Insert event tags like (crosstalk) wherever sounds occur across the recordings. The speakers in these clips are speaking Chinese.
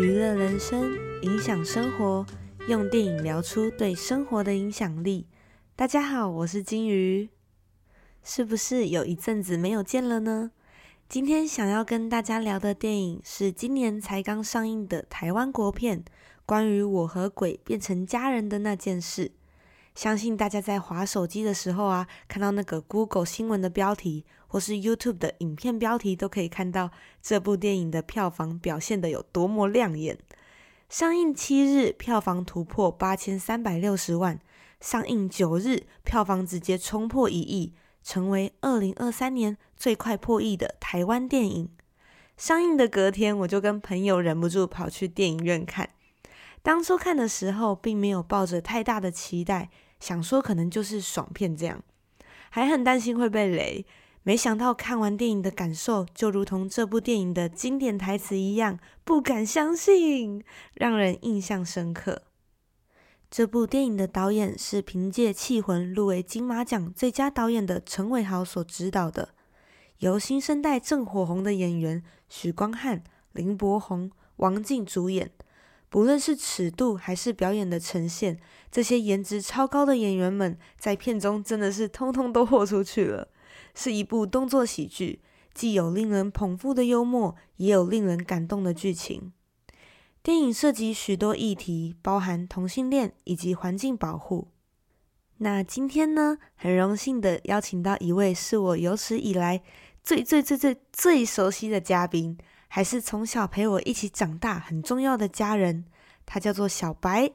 娱乐人生，影响生活，用电影聊出对生活的影响力。大家好，我是金鱼。是不是有一阵子没有见了呢？今天想要跟大家聊的电影是今年才刚上映的台湾国片，关于我和鬼变成家人的那件事。相信大家在划手机的时候啊，看到那个 Google 新闻的标题，或是 YouTube 的影片标题，都可以看到这部电影的票房表现的有多么亮眼。上映七日，票房突破八千三百六十万；上映九日，票房直接冲破一亿，成为二零二三年最快破亿的台湾电影。上映的隔天，我就跟朋友忍不住跑去电影院看。当初看的时候，并没有抱着太大的期待。想说可能就是爽片这样，还很担心会被雷，没想到看完电影的感受就如同这部电影的经典台词一样，不敢相信，让人印象深刻。这部电影的导演是凭借《气魂》入围金马奖最佳导演的陈伟豪所指导的，由新生代正火红的演员许光汉、林柏宏、王静主演。不论是尺度还是表演的呈现，这些颜值超高的演员们在片中真的是通通都豁出去了。是一部动作喜剧，既有令人捧腹的幽默，也有令人感动的剧情。电影涉及许多议题，包含同性恋以及环境保护。那今天呢，很荣幸的邀请到一位是我有史以来最最最最最熟悉的嘉宾。还是从小陪我一起长大很重要的家人，他叫做小白。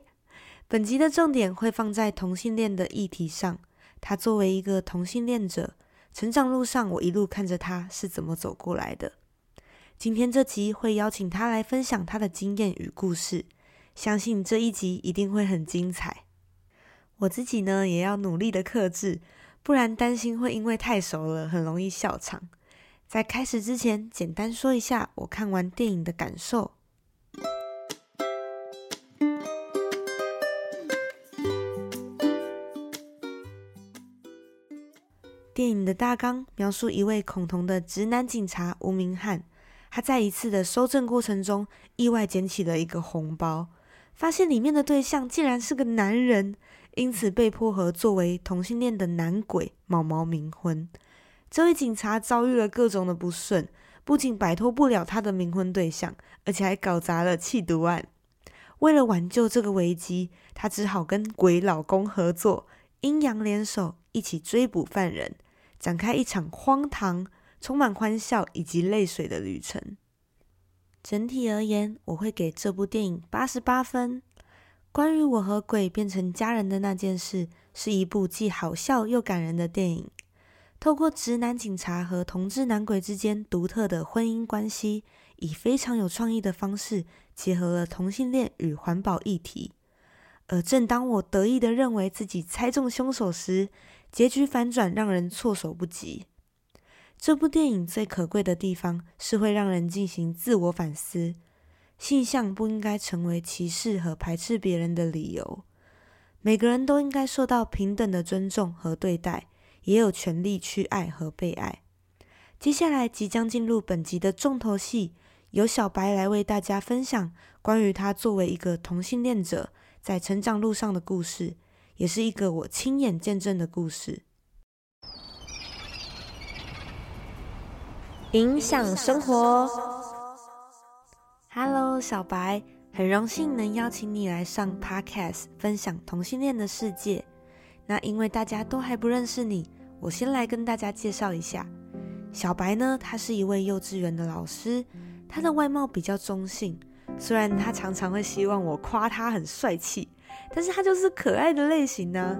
本集的重点会放在同性恋的议题上。他作为一个同性恋者，成长路上我一路看着他是怎么走过来的。今天这集会邀请他来分享他的经验与故事，相信这一集一定会很精彩。我自己呢也要努力的克制，不然担心会因为太熟了很容易笑场。在开始之前，简单说一下我看完电影的感受。电影的大纲描述一位恐同的直男警察吴明翰，他在一次的搜证过程中意外捡起了一个红包，发现里面的对象竟然是个男人，因此被迫和作为同性恋的男鬼毛毛冥婚。这位警察遭遇了各种的不顺，不仅摆脱不了他的冥婚对象，而且还搞砸了弃毒案。为了挽救这个危机，他只好跟鬼老公合作，阴阳联手，一起追捕犯人，展开一场荒唐、充满欢笑以及泪水的旅程。整体而言，我会给这部电影八十八分。关于我和鬼变成家人的那件事，是一部既好笑又感人的电影。透过直男警察和同志男鬼之间独特的婚姻关系，以非常有创意的方式结合了同性恋与环保议题。而正当我得意的认为自己猜中凶手时，结局反转让人措手不及。这部电影最可贵的地方是会让人进行自我反思，性向不应该成为歧视和排斥别人的理由。每个人都应该受到平等的尊重和对待。也有权利去爱和被爱。接下来即将进入本集的重头戏，由小白来为大家分享关于他作为一个同性恋者在成长路上的故事，也是一个我亲眼见证的故事。影响生活。Hello，小白，很荣幸能邀请你来上 Podcast 分享同性恋的世界。那因为大家都还不认识你。我先来跟大家介绍一下，小白呢，他是一位幼稚园的老师，他的外貌比较中性，虽然他常常会希望我夸他很帅气，但是他就是可爱的类型呢。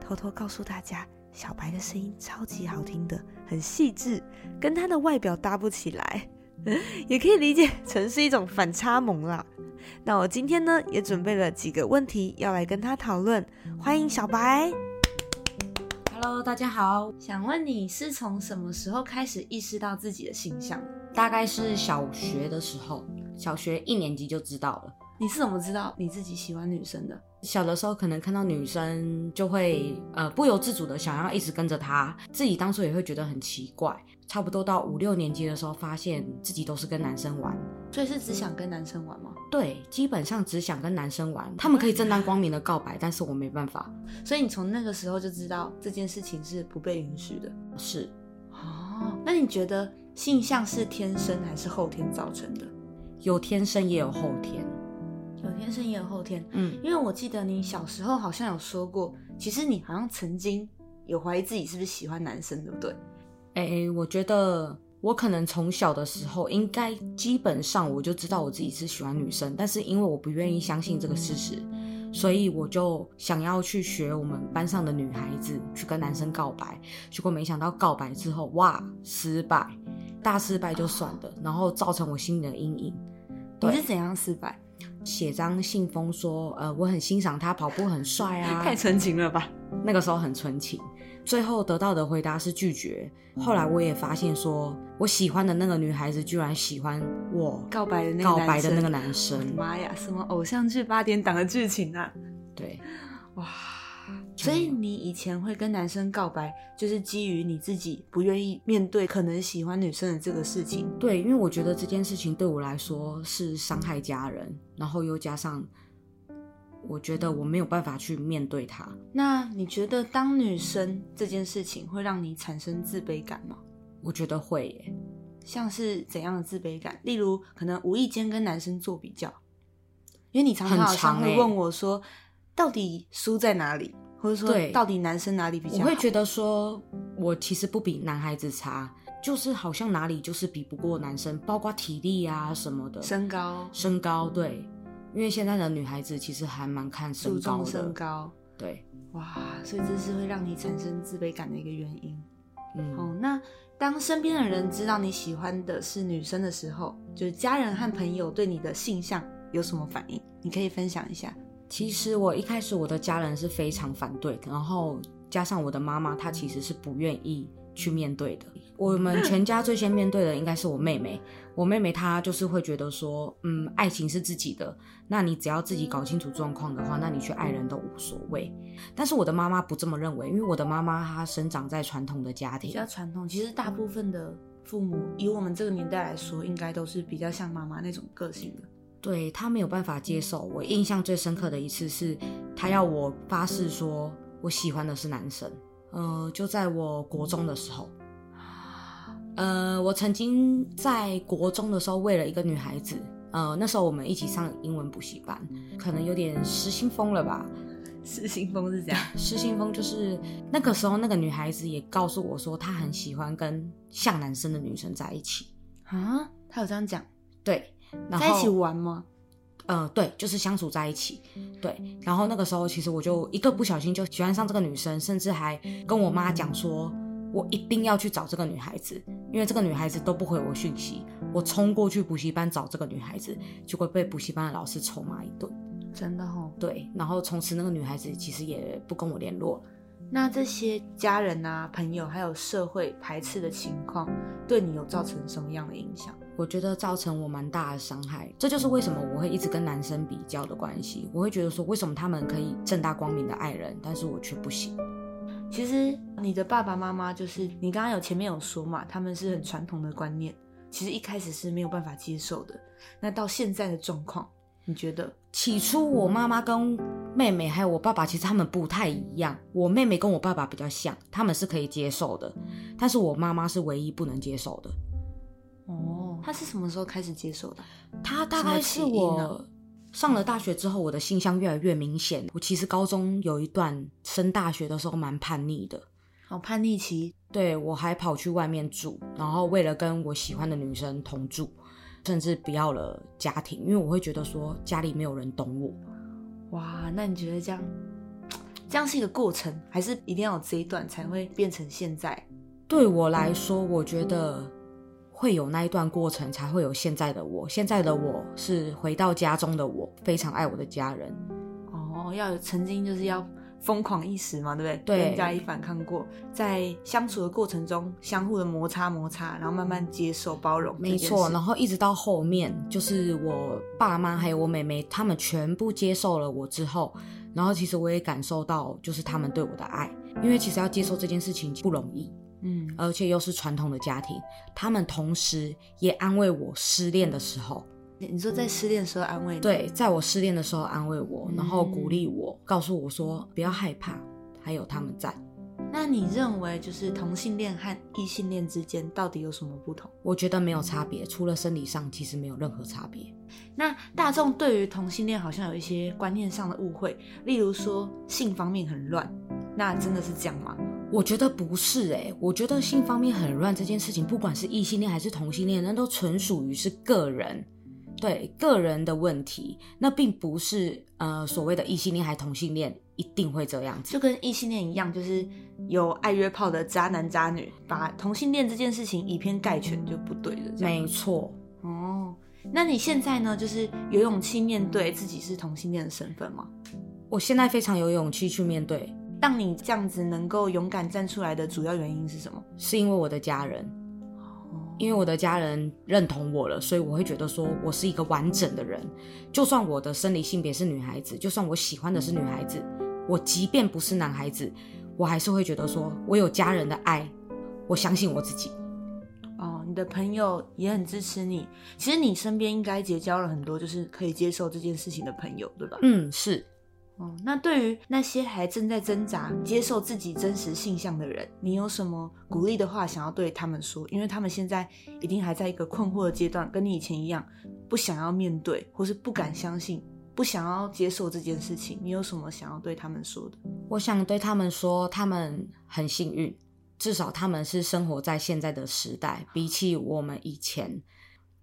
偷偷告诉大家，小白的声音超级好听的，很细致，跟他的外表搭不起来，(laughs) 也可以理解成是一种反差萌啦。那我今天呢，也准备了几个问题要来跟他讨论，欢迎小白。Hello，大家好。想问你是从什么时候开始意识到自己的形象？大概是小学的时候，小学一年级就知道了。你是怎么知道你自己喜欢女生的？小的时候可能看到女生就会呃不由自主的想要一直跟着她，自己当初也会觉得很奇怪。差不多到五六年级的时候，发现自己都是跟男生玩，所以是只想跟男生玩吗？对，基本上只想跟男生玩，他们可以正大光明的告白，但是我没办法。所以你从那个时候就知道这件事情是不被允许的。是，哦，那你觉得性向是天生还是后天造成的？有天生也有后天，有天生也有后天。嗯，因为我记得你小时候好像有说过，其实你好像曾经有怀疑自己是不是喜欢男生，对不对？哎、我觉得我可能从小的时候，应该基本上我就知道我自己是喜欢女生，但是因为我不愿意相信这个事实，所以我就想要去学我们班上的女孩子去跟男生告白，结果没想到告白之后，哇，失败，大失败就算了，然后造成我心里的阴影。你是怎样失败？写张信封说，呃，我很欣赏他跑步很帅啊，太纯情了吧？那个时候很纯情，最后得到的回答是拒绝。后来我也发现说，我喜欢的那个女孩子居然喜欢我告白的那个告白的那个男男生，妈呀，什么偶像剧八点档的剧情啊！对，哇，所以你以前会跟男生告白，就是基于你自己不愿意面对可能喜欢女生的这个事情。对，因为我觉得这件事情对我来说是伤害家人，然后又加上我觉得我没有办法去面对他。那你觉得当女生这件事情会让你产生自卑感吗？我觉得会耶，像是怎样的自卑感？例如，可能无意间跟男生做比较，因为你常常很好像长欸会问我说，到底输在哪里，或者说到底男生哪里比较好？我会觉得说，我其实不比男孩子差，就是好像哪里就是比不过男生，包括体力啊什么的，身高身高对，因为现在的女孩子其实还蛮看身高的，身高，对，哇，所以这是会让你产生自卑感的一个原因。嗯，哦，那当身边的人知道你喜欢的是女生的时候，就是家人和朋友对你的性向有什么反应？你可以分享一下。其实我一开始我的家人是非常反对，然后加上我的妈妈，她其实是不愿意去面对的。我们全家最先面对的应该是我妹妹，我妹妹她就是会觉得说，嗯，爱情是自己的，那你只要自己搞清楚状况的话，那你去爱人都无所谓。但是我的妈妈不这么认为，因为我的妈妈她生长在传统的家庭比较，传统，其实大部分的父母，以我们这个年代来说，应该都是比较像妈妈那种个性的。对她没有办法接受。我印象最深刻的一次是，她要我发誓说我喜欢的是男生。呃，就在我国中的时候，呃，我曾经在国中的时候为了一个女孩子，呃，那时候我们一起上英文补习班，可能有点失心疯了吧。失心疯是这样，(laughs) 失心疯就是那个时候，那个女孩子也告诉我说，她很喜欢跟像男生的女生在一起。啊？她有这样讲，对，然后在一起玩吗？呃，对，就是相处在一起，对。然后那个时候，其实我就一个不小心就喜欢上这个女生，甚至还跟我妈讲说，我一定要去找这个女孩子，因为这个女孩子都不回我讯息。我冲过去补习班找这个女孩子，结果被补习班的老师臭骂一顿。真的哦。对，然后从此那个女孩子其实也不跟我联络了。那这些家人啊、朋友还有社会排斥的情况，对你有造成什么样的影响？我觉得造成我蛮大的伤害，这就是为什么我会一直跟男生比较的关系。我会觉得说，为什么他们可以正大光明的爱人，但是我却不行。其实你的爸爸妈妈就是你刚刚有前面有说嘛，他们是很传统的观念，其实一开始是没有办法接受的。那到现在的状况，你觉得？起初我妈妈跟妹妹还有我爸爸，其实他们不太一样。我妹妹跟我爸爸比较像，他们是可以接受的，但是我妈妈是唯一不能接受的。哦，她是什么时候开始接受的？她大概是我呢上了大学之后，我的性向越来越明显。我其实高中有一段升大学的时候蛮叛逆的，好，叛逆期，对我还跑去外面住，然后为了跟我喜欢的女生同住，甚至不要了家庭，因为我会觉得说家里没有人懂我。哇，那你觉得这样，这样是一个过程，还是一定要有这一段才会变成现在？对我来说，我觉得会有那一段过程，才会有现在的我。现在的我是回到家中的我，非常爱我的家人。哦，要有曾经就是要疯狂一时嘛，对不对？对跟家里反抗过，在相处的过程中，相互的摩擦摩擦，然后慢慢接受包容。没错，然后一直到后面，就是我爸妈还有我妹妹，他们全部接受了我之后，然后其实我也感受到，就是他们对我的爱，因为其实要接受这件事情不容易，嗯，而且又是传统的家庭，他们同时也安慰我失恋的时候，你说在失恋的时候安慰你，对，在我失恋的时候安慰我，然后鼓励嗯我，告诉我说不要害怕，还有他们在。那你认为就是同性恋和异性恋之间到底有什么不同？我觉得没有差别，除了生理上，其实没有任何差别。那大众对于同性恋好像有一些观念上的误会，例如说性方面很乱，那真的是这样吗？我觉得不是诶、我觉得性方面很乱这件事情，不管是异性恋还是同性恋，那都纯属于是个人，对个人的问题，那并不是呃所谓的异性恋还同性恋一定会这样子。就跟异性恋一样，就是有爱约炮的渣男渣女，把同性恋这件事情以偏概全就不对了。没错，哦，那你现在呢，就是有勇气面对自己是同性恋的身份吗？我现在非常有勇气去面对，当你这样子能够勇敢站出来的主要原因是什么？是因为我的家人，哦因为我的家人认同我了，所以我会觉得说我是一个完整的人。就算我的生理性别是女孩子，就算我喜欢的是女孩子，我即便不是男孩子，我还是会觉得说我有家人的爱，我相信我自己。哦，你的朋友也很支持你。其实你身边应该结交了很多就是可以接受这件事情的朋友，对吧？嗯，是。哦，那对于那些还正在挣扎接受自己真实性向的人，你有什么鼓励的话想要对他们说？因为他们现在一定还在一个困惑的阶段，跟你以前一样，不想要面对，或是不敢相信，不想要接受这件事情。你有什么想要对他们说的？我想对他们说，他们很幸运，至少他们是生活在现在的时代，比起我们以前。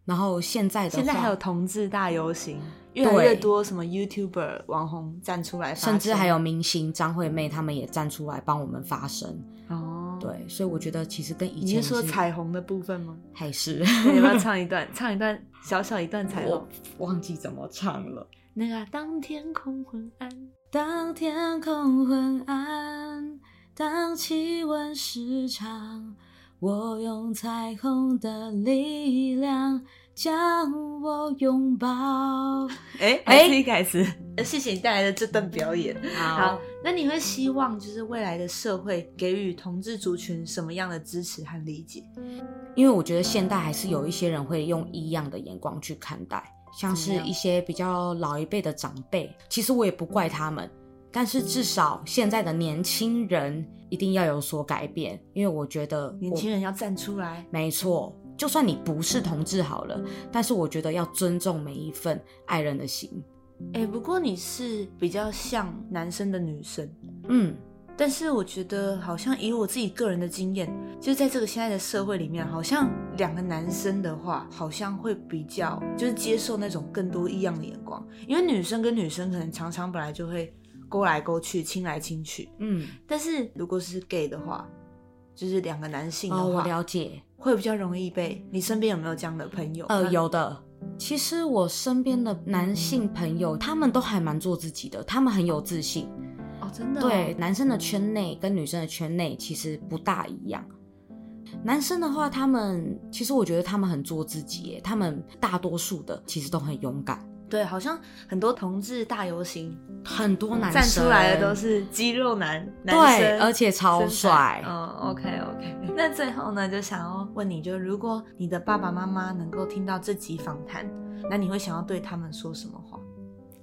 然后现在的话，现在还有同志大游行，越来越多什么 YouTuber 网红站出来甚至还有明星张惠妹，他们也站出来帮我们发声。哦，，对，所以我觉得其实跟以你前是说彩虹的部分吗？还是 (laughs) 你要不要唱一段？唱一段小小一段彩虹我。忘记怎么唱了。那个当天空昏暗，当天空昏暗，当气温失常，我用彩虹的力量将我拥抱。(laughs) 哎、哎还是一改词。谢谢你带来的这段表演。好好，，那你会希望就是未来的社会给予同志族群什么样的支持和理解？因为我觉得现代还是有一些人会用异样的眼光去看待，像是一些比较老一辈的长辈，其实我也不怪他们。但是至少现在的年轻人一定要有所改变，因为我觉得年轻人要站出来。没错，就算你不是同志好了，但是我觉得要尊重每一份爱人的心。哎、不过你是比较像男生的女生，嗯，但是我觉得好像以我自己个人的经验，就是在这个现在的社会里面，好像两个男生的话，好像会比较就是接受那种更多异样的眼光，因为女生跟女生可能常常本来就会勾来勾去、亲来亲去，嗯，但是如果是 gay 的话，就是两个男性的哦，我，了解。会比较容易被。你身边有没有这样的朋友？呃，有的。其实我身边的男性朋友，他们都还蛮做自己的，他们很有自信。哦，真的、对，，男生的圈内跟女生的圈内其实不大一样。男生的话，他们其实我觉得他们很做自己耶，他们大多数的其实都很勇敢。对，好像很多同志大游行很多男生站出来的都是肌肉男，男对，生而且超帅。嗯，OK OK。那最后呢，就想要问你，就如果你的爸爸妈妈能够听到这集访谈，那你会想要对他们说什么话？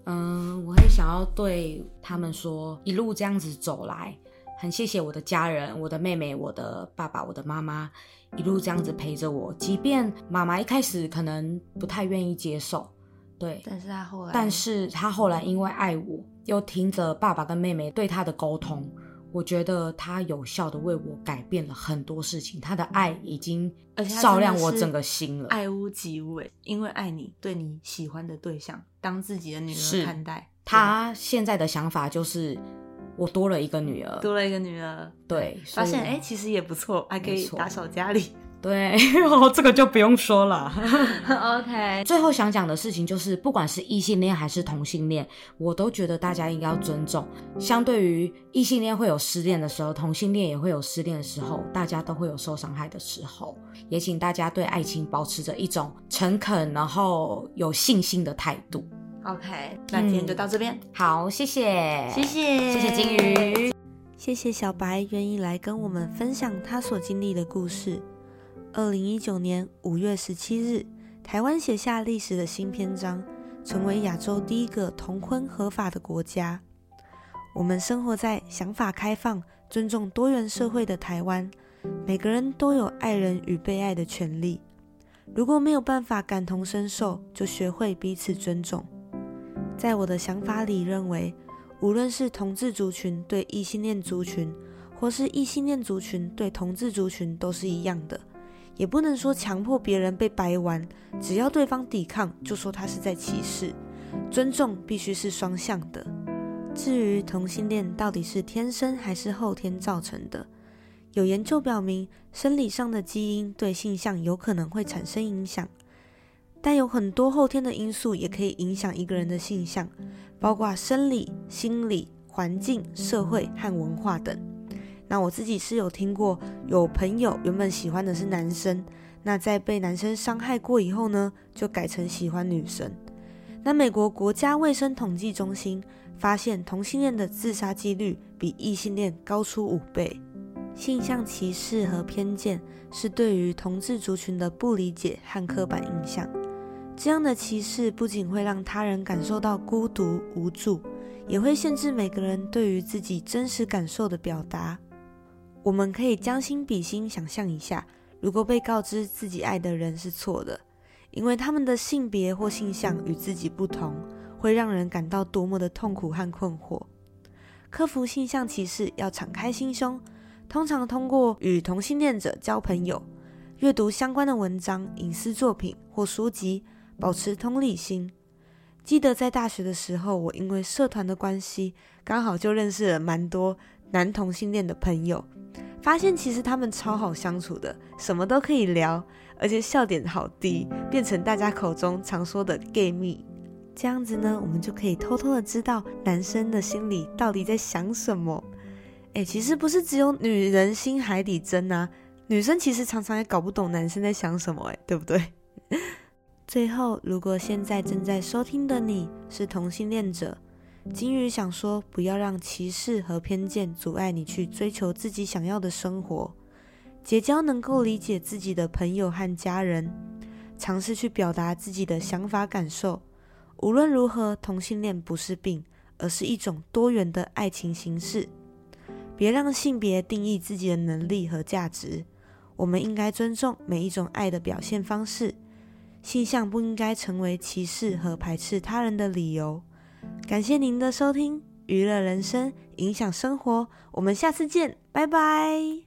嗯，我会想要对他们说，一路这样子走来，很谢谢我的家人，我的妹妹，我的爸爸，我的妈妈，一路这样子陪着我。即便妈妈一开始可能不太愿意接受，对，但是他后来，但是他后来因为爱我，又听着爸爸跟妹妹对他的沟通，我觉得他有效的为我改变了很多事情。他的爱已经照亮我整个心了。爱屋及乌，哎，因为爱你，对你喜欢的对象当自己的女儿看待。他现在的想法就是，我多了一个女儿，多了一个女儿，对，发现哎、其实也不错，还可以打扫家里。对，(laughs) 哦，这个就不用说了。(laughs) OK，最后想讲的事情就是，不管是异性恋还是同性恋，我都觉得大家应该要尊重。相对于异性恋会有失恋的时候，同性恋也会有失恋的时候，大家都会有受伤害的时候。也请大家对爱情保持着一种诚恳，然后有信心的态度。OK，那今天就到这边，好，谢谢，谢谢，谢谢金鱼。谢谢小白愿意来跟我们分享他所经历的故事。二零一九年五月十七日，台湾写下历史的新篇章，成为亚洲第一个同婚合法的国家。我们生活在想法开放、尊重多元社会的台湾，每个人都有爱人与被爱的权利。如果没有办法感同身受，就学会彼此尊重。在我的想法里，认为无论是同志族群对异性恋族群，或是异性恋族群对同志族群，都是一样的。也不能说强迫别人被掰弯，只要对方抵抗，就说他是在歧视。尊重必须是双向的。至于同性恋到底是天生还是后天造成的，有研究表明，生理上的基因对性向有可能会产生影响，但有很多后天的因素也可以影响一个人的性向，包括生理、心理、环境、社会和文化等。那我自己是有听过，有朋友原本喜欢的是男生，那在被男生伤害过以后呢，就改成喜欢女生。那美国国家卫生统计中心发现，同性恋的自杀几率比异性恋高出五倍。性向歧视和偏见是对于同志族群的不理解和刻板印象。这样的歧视不仅会让他人感受到孤独无助，也会限制每个人对于自己真实感受的表达。我们可以将心比心，想象一下，如果被告知自己爱的人是错的，因为他们的性别或性向与自己不同，会让人感到多么的痛苦和困惑。克服性向歧视要敞开心胸，通常通过与同性恋者交朋友、阅读相关的文章、影视作品或书籍，保持同理心。记得在大学的时候，我因为社团的关系，刚好就认识了蛮多男同性恋的朋友。发现其实他们超好相处的，什么都可以聊，而且笑点好低，变成大家口中常说的 “gay 蜜”。这样子呢，我们就可以偷偷的知道男生的心里到底在想什么。诶，其实不是只有女人心海底针啊，女生其实常常也搞不懂男生在想什么，诶，对不对？(laughs) 最后，如果现在正在收听的你是同性恋者，金鱼想说，不要让歧视和偏见阻碍你去追求自己想要的生活。结交能够理解自己的朋友和家人，尝试去表达自己的想法感受。无论如何，同性恋不是病，而是一种多元的爱情形式。别让性别定义自己的能力和价值。我们应该尊重每一种爱的表现方式。性向不应该成为歧视和排斥他人的理由。感谢您的收听，娱乐人生，影响生活。我们下次见，拜拜。